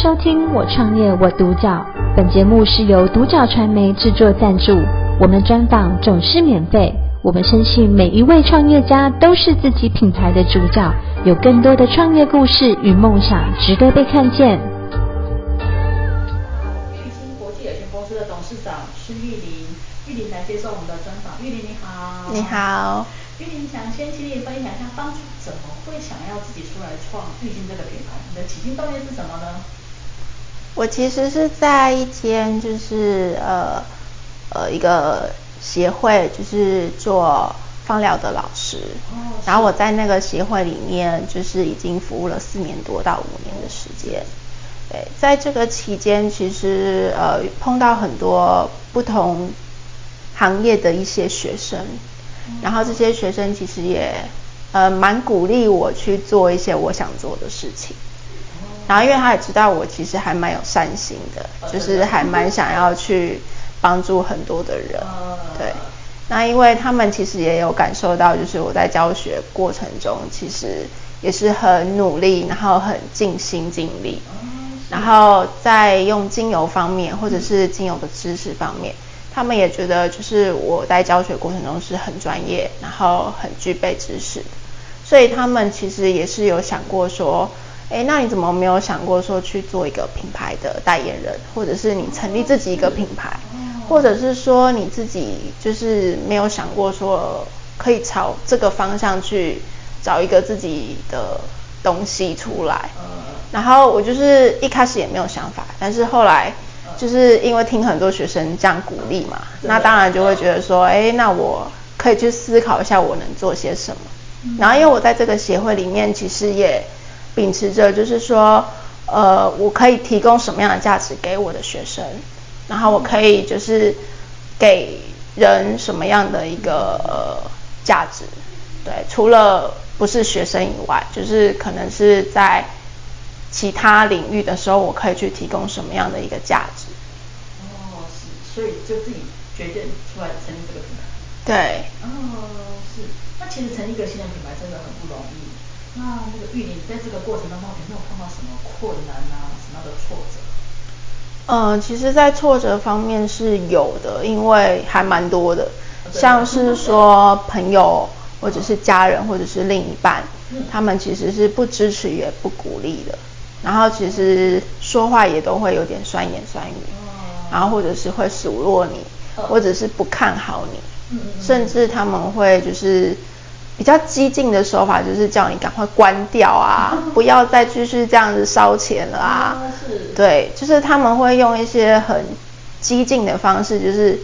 收听我创业我独角，本节目是由独角传媒制作赞助，我们专访总是免费。我们深信每一位创业家都是自己品牌的主角，有更多的创业故事与梦想值得被看见。玉兴国际有限公司的董事长孙玉玲，玉玲来接受我们的专访。玉玲你好，你好。玉玲想先请你分享一下，当初怎么会想要自己出来创玉兴这个品牌？你的起心动念是什么呢？我其实是在一间就是呃呃一个协会，就是做放疗的老师。哦。然后我在那个协会里面，就是已经服务了四年多到五年的时间。对，在这个期间，其实呃碰到很多不同行业的一些学生。然后这些学生其实也呃蛮鼓励我去做一些我想做的事情，然后因为他也知道我其实还蛮有善心的，就是还蛮想要去帮助很多的人，对。那因为他们其实也有感受到，就是我在教学过程中其实也是很努力，然后很尽心尽力，然后在用精油方面或者是精油的知识方面。他们也觉得，就是我在教学过程中是很专业，然后很具备知识，所以他们其实也是有想过说，哎，那你怎么没有想过说去做一个品牌的代言人，或者是你成立自己一个品牌，或者是说你自己就是没有想过说可以朝这个方向去找一个自己的东西出来。然后我就是一开始也没有想法，但是后来。就是因为听很多学生这样鼓励嘛，那当然就会觉得说，哎，那我可以去思考一下我能做些什么。然后因为我在这个协会里面，其实也秉持着就是说，呃，我可以提供什么样的价值给我的学生，然后我可以就是给人什么样的一个呃价值。对，除了不是学生以外，就是可能是在。其他领域的时候，我可以去提供什么样的一个价值？哦，是，所以就自己决定出来成立这个品牌。对。哦，是。那其实成立一个新的品牌真的很不容易。那那个玉玲在这个过程当中有没有碰到什么困难啊？什么样的挫折？嗯，其实，在挫折方面是有的，因为还蛮多的，像是说朋友或者是家人或者是另一半，嗯，他们其实是不支持也不鼓励的。然后其实说话也都会有点酸言酸语，然后或者是会数落你，或者是不看好你，甚至他们会就是比较激进的手法，就是叫你赶快关掉啊，不要再继续这样子烧钱了啊。对，就是他们会用一些很激进的方式，就是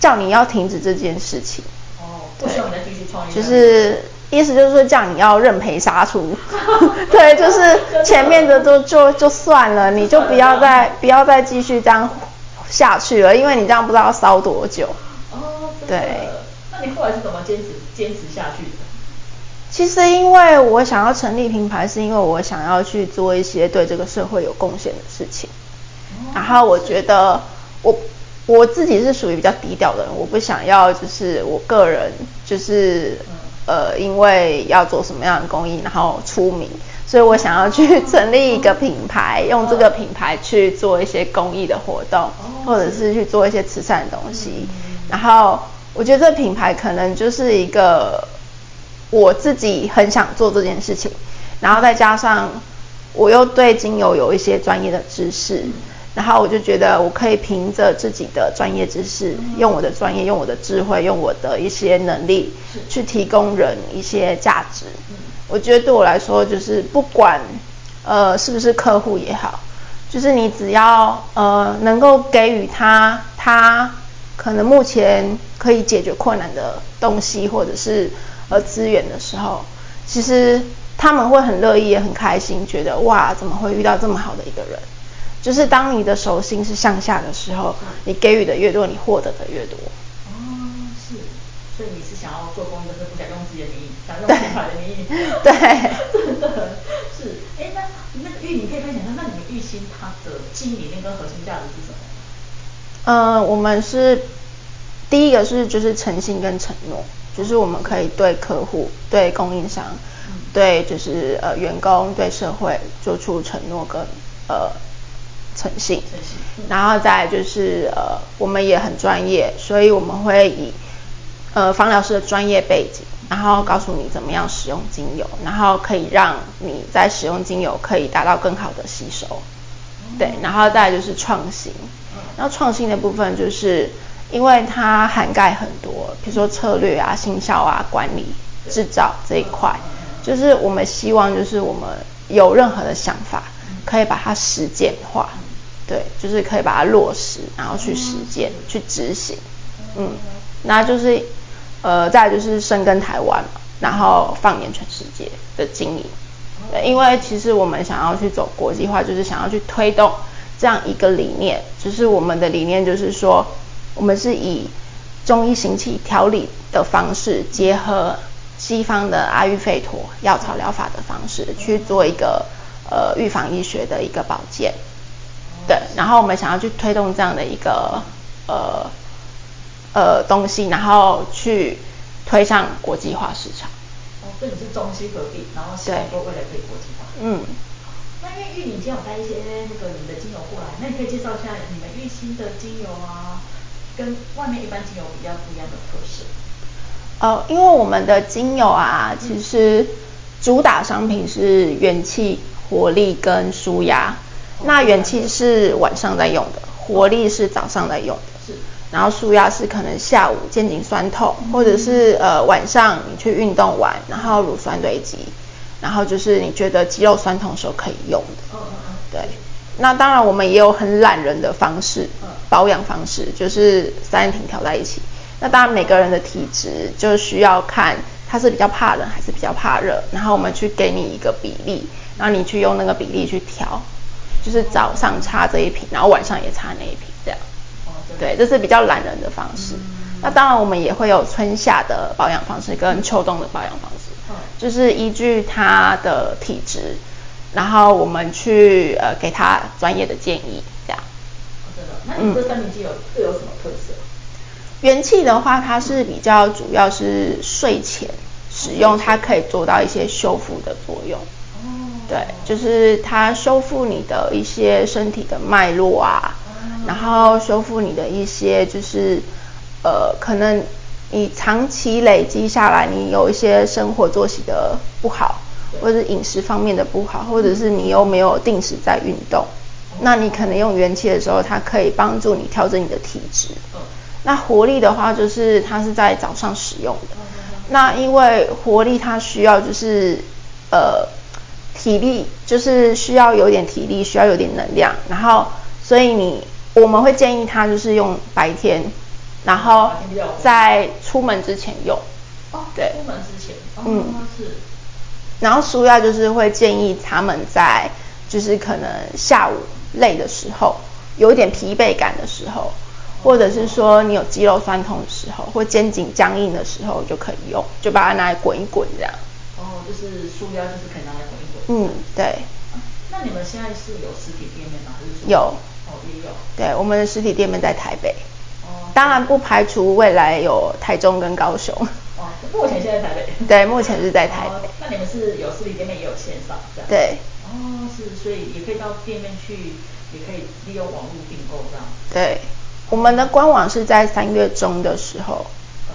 叫你要停止这件事情。哦，不希望你再继续创业。就是。意思就是说，叫你要认赔杀出，对，就是前面的都就就算了，你就不要再不要再继续这样下去了，因为你这样不知道要烧多久。哦，对。后来是怎么坚持坚持下去的？其实，因为我想要成立品牌，是因为我想要去做一些对这个社会有贡献的事情。然后我觉得我我自己是属于比较低调的人，我不想要就是我个人就是。呃，因为要做什么样的公益，然后出名，所以我想要去成立一个品牌，用这个品牌去做一些公益的活动，或者是去做一些慈善的东西。然后我觉得这个品牌可能就是一个我自己很想做这件事情，然后再加上我又对精油有一些专业的知识。然后我就觉得我可以凭着自己的专业知识，用我的专业，用我的智慧，用我的一些能力，去提供人一些价值。我觉得对我来说，就是不管呃是不是客户也好，就是你只要呃能够给予他他可能目前可以解决困难的东西，或者是呃资源的时候，其实他们会很乐意也很开心，觉得哇怎么会遇到这么好的一个人。就是当你的手心是向下的时候，你给予的越多，你获得的越多。哦，是，所以你是想要做公益，但是不想用自己的名义，想用品牌的名义。对，真的是。哎，那那玉，你可以分享一下，那你们玉兴它的经营跟核心价值是什么？呃，我们是第一个是就是诚信跟承诺，就是我们可以对客户、对供应商、嗯、对就是呃员工、对社会做出承诺跟呃。诚信，然后再就是呃，我们也很专业，所以我们会以呃芳疗师的专业背景，然后告诉你怎么样使用精油，然后可以让你在使用精油可以达到更好的吸收，对，然后再就是创新，然后创新的部分就是因为它涵盖很多，比如说策略啊、行销啊、管理、制造这一块，就是我们希望就是我们有任何的想法，可以把它实践化。对，就是可以把它落实，然后去实践、去执行，嗯，那就是，呃，再来就是深耕台湾嘛，然后放眼全世界的经营，因为其实我们想要去走国际化，就是想要去推动这样一个理念，就是我们的理念就是说，我们是以中医行气调理的方式，结合西方的阿育吠陀药草疗法的方式，去做一个呃预防医学的一个保健。对，然后我们想要去推动这样的一个呃呃东西，然后去推向国际化市场。哦，所以你是中西合璧，然后希望说未来可以国际化。嗯。那因为玉林今天有带一些那个你们的精油过来，那你可以介绍一下你们玉心的精油啊，跟外面一般精油比较不一样的特色。呃，因为我们的精油啊，其实主打商品是元气、活力跟舒压。那元气是晚上在用的，活力是早上在用。然后舒压是可能下午肩颈酸痛，嗯、或者是呃晚上你去运动完，然后乳酸堆积，然后就是你觉得肌肉酸痛的时候可以用的。对。那当然我们也有很懒人的方式，保养方式就是三挺调在一起。那当然每个人的体质就需要看他是比较怕冷还是比较怕热，然后我们去给你一个比例，然后你去用那个比例去调。就是早上擦这一瓶，然后晚上也擦那一瓶。对，这是比较懒人的方式。那当然，我们也会有春夏的保养方式跟秋冬的保养方式，就是依据他的体质，然后我们去呃给他专业的建议，这样。真的？那你这三瓶精油各有什么特色？元气的话，它是比较主要是睡前使用，它可以做到一些修复的作用。对，就是它修复你的一些身体的脉络啊，然后修复你的一些就是，呃，可能你长期累积下来，你有一些生活作息的不好，或者是饮食方面的不好，或者是你又没有定时在运动，那你可能用元气的时候，它可以帮助你调整你的体质。那活力的话，就是它是在早上使用的，那因为活力它需要就是呃。体力就是需要有点体力，需要有点能量，然后所以你我们会建议他就是用白天，然后在出门之前用。哦，对，出门之前，哦、嗯，是。然后舒压就是会建议他们在就是可能下午累的时候，有一点疲惫感的时候，或者是说你有肌肉酸痛的时候，或肩颈僵硬的时候就可以用，就把它拿来滚一滚这样。哦，就是舒压就是可以拿来滚一滚。嗯，对。啊，那你们现在是有实体店面吗？还是说？有。哦，也有。对，我们的实体店面在台北。哦。当然不排除未来有台中跟高雄。哦，目前现在台北。对，目前是在台北。哦，那你们是有实体店面也有线上，这样？对。哦，是，所以也可以到店面去，也可以利用网络订购这样。对，我们的官网是在三月中的时候，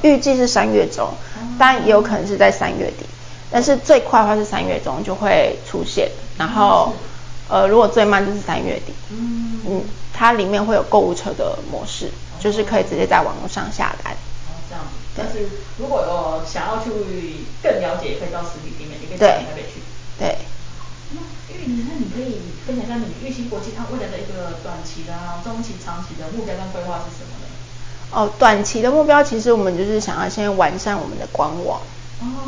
预计是三月中，但也有可能是在三月底。但是最快的话是三月中就会出现，然后，呃，如果最慢就是三月底。嗯嗯，它里面会有购物车的模式，就是可以直接在网络上下单。哦，这样子。但是如果有想要去更了解，也可以到实体店面，也可以到台北去。对。那玉林，那你可以分享一下你玉心国际它未来的一个短期的、啊、中期、长期的目标跟规划是什么呢？哦，短期的目标其实我们就是想要先完善我们的官网。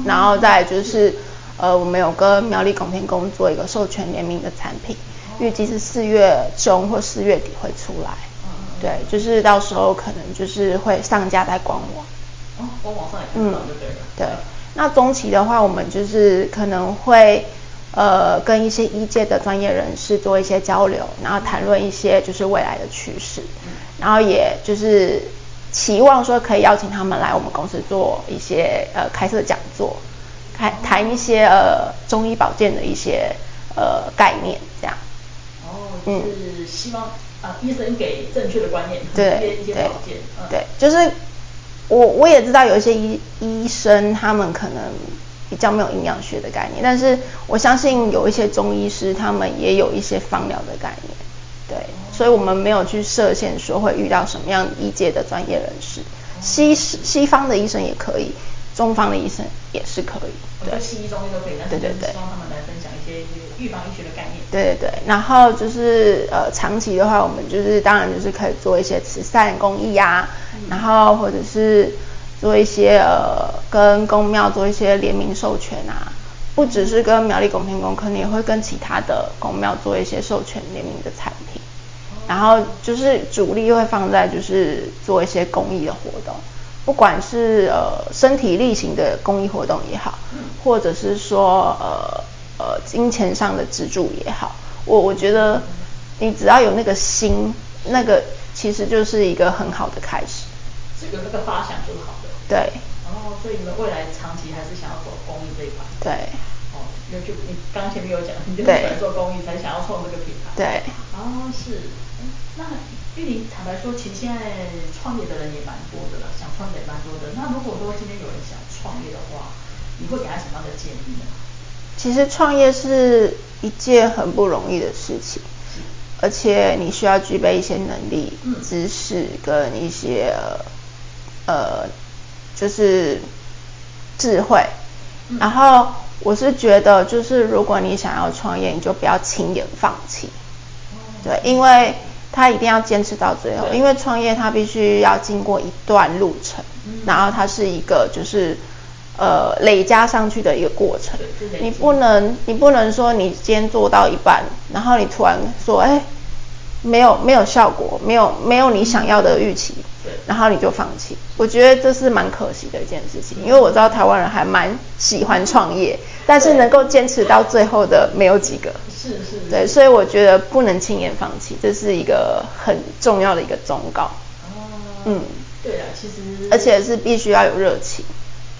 然后再就是，呃，我们有跟苗栗拱天宫做一个授权联名的产品，预计是四月中或四月底会出来。对，就是到时候可能就是会上架在官网。哦，官网上也看到就对了。嗯，对。那中期的话，我们就是可能会，呃，跟一些医界的专业人士做一些交流，然后谈论一些就是未来的趋势，然后也就是。期望说可以邀请他们来我们公司做一些呃开设讲座，开谈一些呃中医保健的一些呃概念这样。哦，就是希望啊医生给正确的观念，对一些条件，嗯，对，就是我我也知道有一些医医生他们可能比较没有营养学的概念，但是我相信有一些中医师他们也有一些芳疗的概念，对，所以我们没有去设限说会遇到什么样医界的专业人士，西西方的医生也可以。中方的医生也是可以，对，西医、中医都可以，但是希望他们来分享一些预防医学的概念。对对对，然后就是呃，长期的话，我们就是当然就是可以做一些慈善公益啊，嗯、然后或者是做一些呃，跟公庙做一些联名授权啊，不只是跟苗栗拱天宫，可能也会跟其他的公庙做一些授权联名的产品，哦、然后就是主力会放在就是做一些公益的活动。不管是呃身体力行的公益活动也好，或者是说呃呃金钱上的资助也好，我我觉得你只要有那个心，那个其实就是一个很好的开始。有那个发想就好了。对。然后，所以你们未来长期还是想要走公益这一块。对。哦，因为就你刚刚前面有讲，你就是喜欢做公益，才想要创这个品牌。对。哦，是。那玉玲坦白说，其实现在创业的人也蛮多的了，想创业也蛮多的。那如果说今天有人想创业的话，你会给他什么样的建议呢？其实创业是一件很不容易的事情，而且你需要具备一些能力、嗯、知识跟一些呃，就是智慧。嗯、然后我是觉得，就是如果你想要创业，你就不要轻言放弃。哦、对，因为。他一定要坚持到最后，因为创业他必须要经过一段路程，嗯、然后它是一个就是呃累加上去的一个过程。你不能你不能说你今天做到一半，然后你突然说哎没有没有效果，没有没有你想要的预期，然后你就放弃。我觉得这是蛮可惜的一件事情，因为我知道台湾人还蛮喜欢创业，但是能够坚持到最后的没有几个。是是，是。对，所以我觉得不能轻言放弃，这是一个很重要的一个忠告。哦。嗯。对啊，其实。而且是必须要有热情。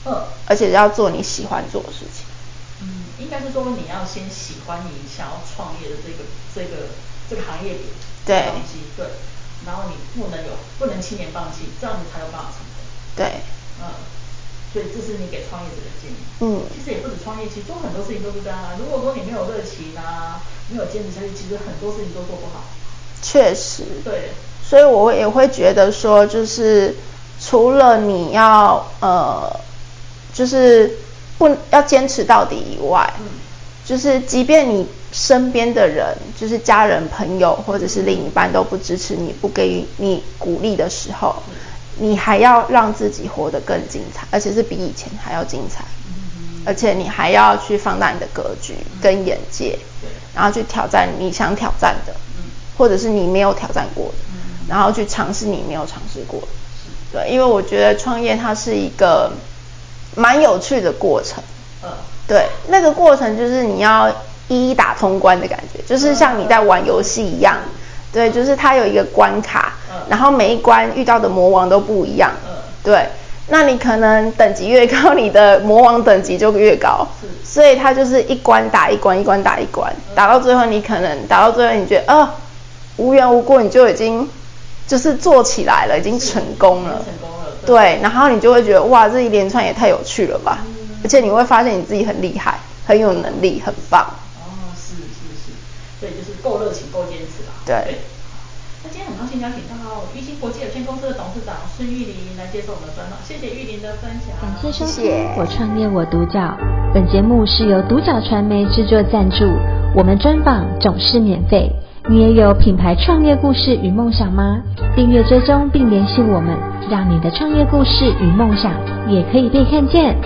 嗯。而且要做你喜欢做的事情。嗯，应该是说你要先喜欢你想要创业的这个这个这个行业里对东西，对。然后你不能有不能轻言放弃，这样子才有办法成功。对。嗯。所以这是你给创业者的建议。嗯，创业，其实做很多事情都是这样啊。如果说你没有热情啊，没有坚持下去，其实很多事情都做不好。确实。对。所以我也会觉得说，就是除了你要呃，就是不要坚持到底以外，嗯，就是即便你身边的人，就是家人、朋友或者是另一半都不支持你，不给予你鼓励的时候。嗯你还要让自己活得更精彩，而且是比以前还要精彩，而且你还要去放大你的格局跟眼界，然后去挑战你想挑战的，或者是你没有挑战过的，然后去尝试你没有尝试过的。对，因为我觉得创业它是一个蛮有趣的过程，对，那个过程就是你要一一打通关的感觉，就是像你在玩游戏一样。对，就是它有一个关卡，嗯、然后每一关遇到的魔王都不一样。嗯、对，那你可能等级越高，你的魔王等级就越高。所以它就是一关打一关，一关打一关，嗯、打到最后你可能打到最后你觉得啊、哦，无缘无故你就已经就是做起来了，已经成功了。成功了。对，对，然后你就会觉得哇，这一连串也太有趣了吧！嗯、而且你会发现你自己很厉害，很有能力，很棒。哦，是是是对，就是够热情，够坚持吧。对。对。那今天很高兴邀请到玉兴国际有限公司的董事长孙玉林来接受我们的专访，谢谢玉林的分享。感谢收听《我创业我独角》，本节目是由独角传媒制作赞助，我们专访总是免费。你也有品牌创业故事与梦想吗？订阅追踪并联系我们，让你的创业故事与梦想也可以被看见。